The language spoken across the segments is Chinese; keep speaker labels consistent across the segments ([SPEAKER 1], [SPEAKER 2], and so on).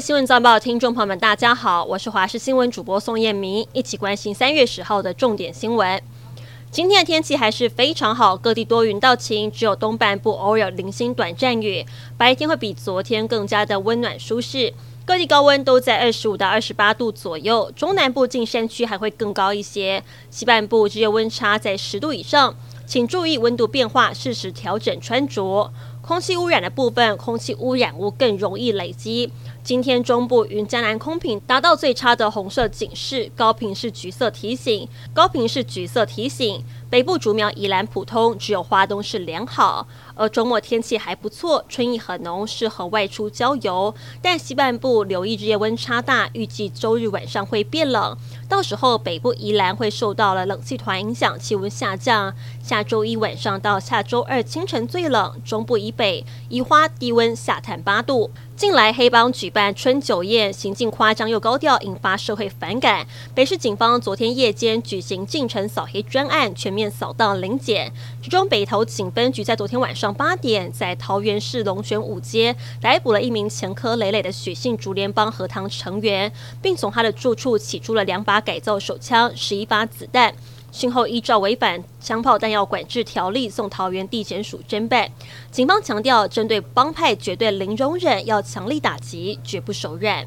[SPEAKER 1] 新闻早报听众朋友们，大家好，我是华视新闻主播宋彦明，一起关心三月十号的重点新闻。今天的天气还是非常好，各地多云到晴，只有东半部偶尔有零星短暂雨。白天会比昨天更加的温暖舒适，各地高温都在二十五到二十八度左右，中南部近山区还会更高一些，西半部只有温差在十度以上，请注意温度变化，适时调整穿着。空气污染的部分，空气污染物更容易累积。今天中部云嘉南空品达到最差的红色警示，高屏是橘色提醒，高屏是橘色提醒。北部竹苗、宜兰普通，只有花东是良好。而周末天气还不错，春意很浓，适合外出郊游。但西半部留意日夜温差大，预计周日晚上会变冷。到时候北部宜兰会受到了冷气团影响，气温下降。下周一晚上到下周二清晨最冷，中部以北宜花低温下探八度。近来黑帮举办春酒宴，行径夸张又高调，引发社会反感。北市警方昨天夜间举行进城扫黑专案，全面扫荡临检。其中北投警分局在昨天晚上八点，在桃园市龙泉五街逮捕了一名前科累累的许姓竹联帮荷塘成员，并从他的住处起出了两把改造手枪、十一发子弹。讯后依照违反枪炮弹药管制条例送桃园地检署侦办。警方强调，针对帮派绝对零容忍，要强力打击，绝不手软。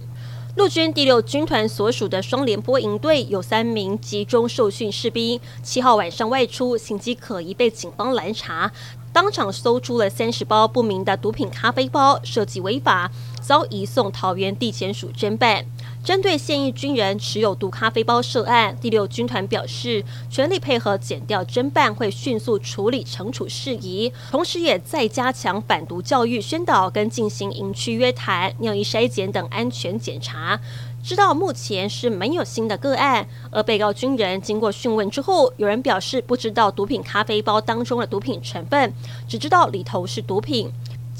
[SPEAKER 1] 陆军第六军团所属的双连波营队有三名集中受训士兵，七号晚上外出，行迹可疑，被警方拦查，当场搜出了三十包不明的毒品咖啡包，涉及违法，遭移送桃园地检署侦办。针对现役军人持有毒咖啡包涉案，第六军团表示全力配合检调侦办，会迅速处理惩处事宜，同时也在加强反毒教育宣导跟进行营区约谈、尿液筛检等安全检查。知道目前是没有新的个案，而被告军人经过讯问之后，有人表示不知道毒品咖啡包当中的毒品成分，只知道里头是毒品。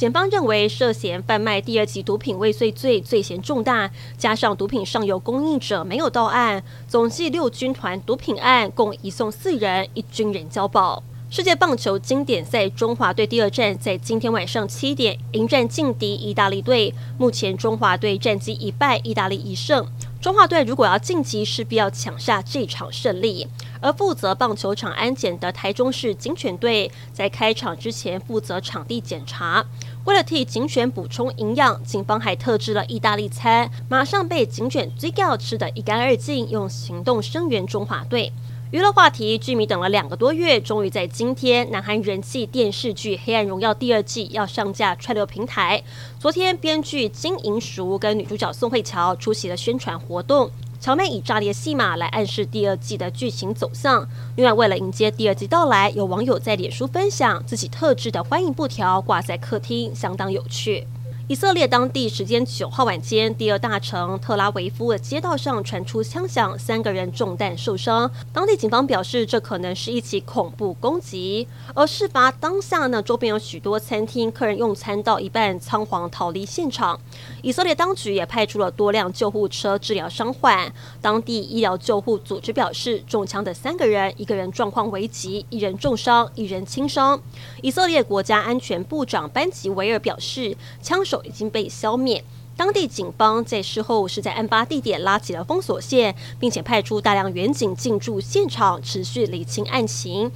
[SPEAKER 1] 检方认为涉嫌贩卖第二级毒品未遂罪罪嫌重大，加上毒品上游供应者没有到案，总计六军团毒品案共移送四人，一军人交保。世界棒球经典赛中华队第二战在今天晚上七点迎战劲敌意大利队，目前中华队战绩一败，意大利一胜。中华队如果要晋级，势必要抢下这场胜利。而负责棒球场安检的台中市警犬队，在开场之前负责场地检查。为了替警犬补充营养，警方还特制了意大利餐，马上被警犬追告吃得一干二净，用行动声援中华队。娱乐话题，剧迷等了两个多月，终于在今天，南韩人气电视剧《黑暗荣耀》第二季要上架串流平台。昨天，编剧金银淑跟女主角宋慧乔出席了宣传活动。乔妹以炸裂戏码来暗示第二季的剧情走向。另外，为了迎接第二季到来，有网友在脸书分享自己特制的欢迎布条，挂在客厅，相当有趣。以色列当地时间九号晚间，第二大城特拉维夫的街道上传出枪响，三个人中弹受伤。当地警方表示，这可能是一起恐怖攻击。而事发当下呢，周边有许多餐厅，客人用餐到一半仓皇逃离现场。以色列当局也派出了多辆救护车治疗伤患。当地医疗救护组织表示，中枪的三个人，一个人状况危急，一人重伤，一人轻伤。以色列国家安全部长班吉维尔表示，枪手。已经被消灭。当地警方在事后是在案发地点拉起了封锁线，并且派出大量远警进驻现场，持续理清案情。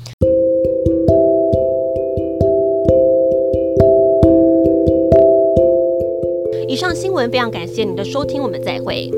[SPEAKER 1] 以上新闻非常感谢您的收听，我们再会。